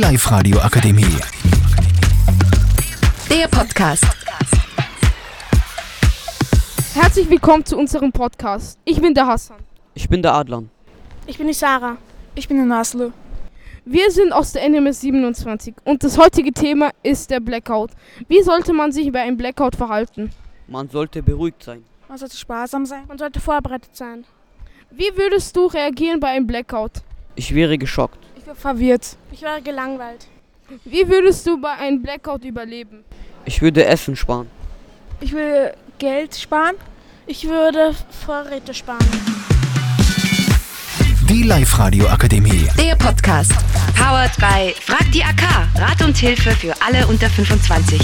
Live-Radio Akademie. Der Podcast. Herzlich willkommen zu unserem Podcast. Ich bin der Hassan. Ich bin der Adlan. Ich bin die Sarah. Ich bin der Naslo. Wir sind aus der NMS 27 und das heutige Thema ist der Blackout. Wie sollte man sich bei einem Blackout verhalten? Man sollte beruhigt sein. Man sollte sparsam sein. Man sollte vorbereitet sein. Wie würdest du reagieren bei einem Blackout? Ich wäre geschockt. Verwirrt. Ich wäre gelangweilt. Wie würdest du bei einem Blackout überleben? Ich würde Essen sparen. Ich will Geld sparen. Ich würde Vorräte sparen. Die Live-Radio Akademie. Der Podcast. Powered by Frag die AK. Rat und Hilfe für alle unter 25.